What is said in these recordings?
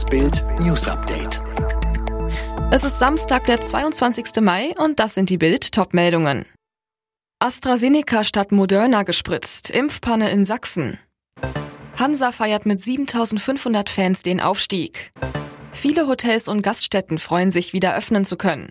Das Bild News Update. Es ist Samstag, der 22. Mai und das sind die Bild Topmeldungen. AstraZeneca statt Moderna gespritzt. Impfpanne in Sachsen. Hansa feiert mit 7500 Fans den Aufstieg. Viele Hotels und Gaststätten freuen sich, wieder öffnen zu können.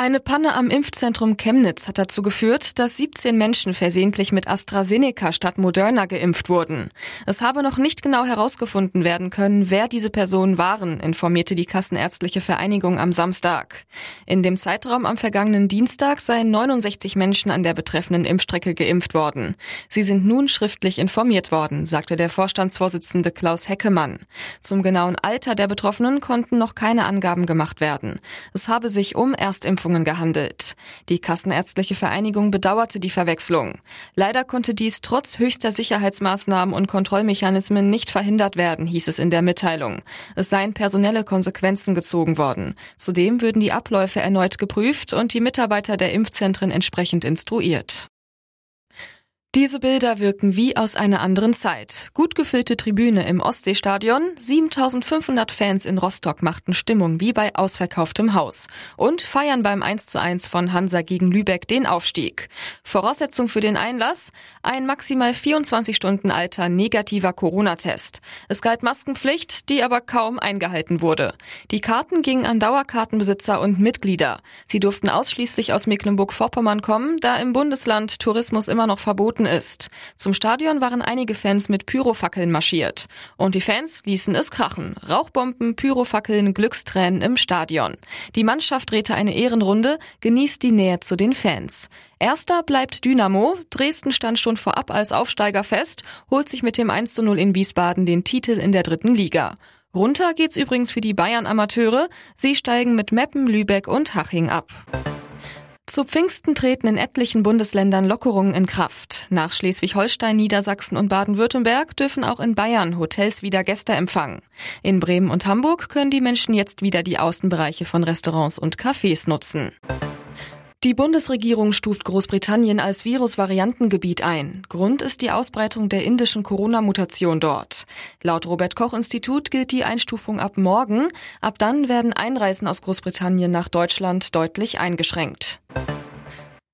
Eine Panne am Impfzentrum Chemnitz hat dazu geführt, dass 17 Menschen versehentlich mit AstraZeneca statt Moderna geimpft wurden. Es habe noch nicht genau herausgefunden werden können, wer diese Personen waren, informierte die Kassenärztliche Vereinigung am Samstag. In dem Zeitraum am vergangenen Dienstag seien 69 Menschen an der betreffenden Impfstrecke geimpft worden. Sie sind nun schriftlich informiert worden, sagte der Vorstandsvorsitzende Klaus Heckemann. Zum genauen Alter der Betroffenen konnten noch keine Angaben gemacht werden. Es habe sich um Erstimpfungen Impfungen gehandelt. Die Kassenärztliche Vereinigung bedauerte die Verwechslung. Leider konnte dies trotz höchster Sicherheitsmaßnahmen und Kontrollmechanismen nicht verhindert werden, hieß es in der Mitteilung. Es seien personelle Konsequenzen gezogen worden. Zudem würden die Abläufe erneut geprüft und die Mitarbeiter der Impfzentren entsprechend instruiert. Diese Bilder wirken wie aus einer anderen Zeit. Gut gefüllte Tribüne im Ostseestadion, 7500 Fans in Rostock machten Stimmung wie bei ausverkauftem Haus und feiern beim 1:1 von Hansa gegen Lübeck den Aufstieg. Voraussetzung für den Einlass? Ein maximal 24 Stunden alter negativer Corona-Test. Es galt Maskenpflicht, die aber kaum eingehalten wurde. Die Karten gingen an Dauerkartenbesitzer und Mitglieder. Sie durften ausschließlich aus Mecklenburg-Vorpommern kommen, da im Bundesland Tourismus immer noch verboten verboten ist. Zum Stadion waren einige Fans mit Pyrofackeln marschiert. Und die Fans ließen es krachen. Rauchbomben, Pyrofackeln, Glückstränen im Stadion. Die Mannschaft drehte eine Ehrenrunde, genießt die Nähe zu den Fans. Erster bleibt Dynamo. Dresden stand schon vorab als Aufsteiger fest, holt sich mit dem 1 zu 0 in Wiesbaden den Titel in der dritten Liga. Runter geht's übrigens für die Bayern-Amateure. Sie steigen mit Meppen, Lübeck und Haching ab. Zu Pfingsten treten in etlichen Bundesländern Lockerungen in Kraft. Nach Schleswig-Holstein, Niedersachsen und Baden-Württemberg dürfen auch in Bayern Hotels wieder Gäste empfangen. In Bremen und Hamburg können die Menschen jetzt wieder die Außenbereiche von Restaurants und Cafés nutzen. Die Bundesregierung stuft Großbritannien als Virusvariantengebiet ein. Grund ist die Ausbreitung der indischen Corona-Mutation dort. Laut Robert Koch Institut gilt die Einstufung ab morgen. Ab dann werden Einreisen aus Großbritannien nach Deutschland deutlich eingeschränkt.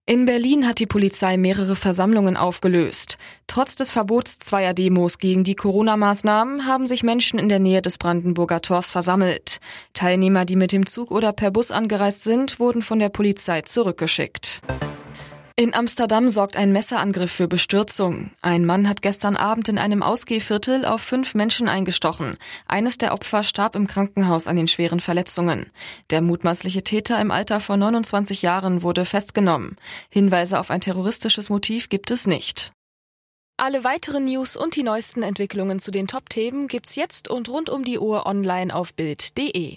In Berlin hat die Polizei mehrere Versammlungen aufgelöst. Trotz des Verbots zweier Demos gegen die Corona-Maßnahmen haben sich Menschen in der Nähe des Brandenburger Tors versammelt. Teilnehmer, die mit dem Zug oder per Bus angereist sind, wurden von der Polizei zurückgeschickt. In Amsterdam sorgt ein Messerangriff für Bestürzung. Ein Mann hat gestern Abend in einem Ausgehviertel auf fünf Menschen eingestochen. Eines der Opfer starb im Krankenhaus an den schweren Verletzungen. Der mutmaßliche Täter im Alter von 29 Jahren wurde festgenommen. Hinweise auf ein terroristisches Motiv gibt es nicht. Alle weiteren News und die neuesten Entwicklungen zu den Top-Themen gibt's jetzt und rund um die Uhr online auf Bild.de.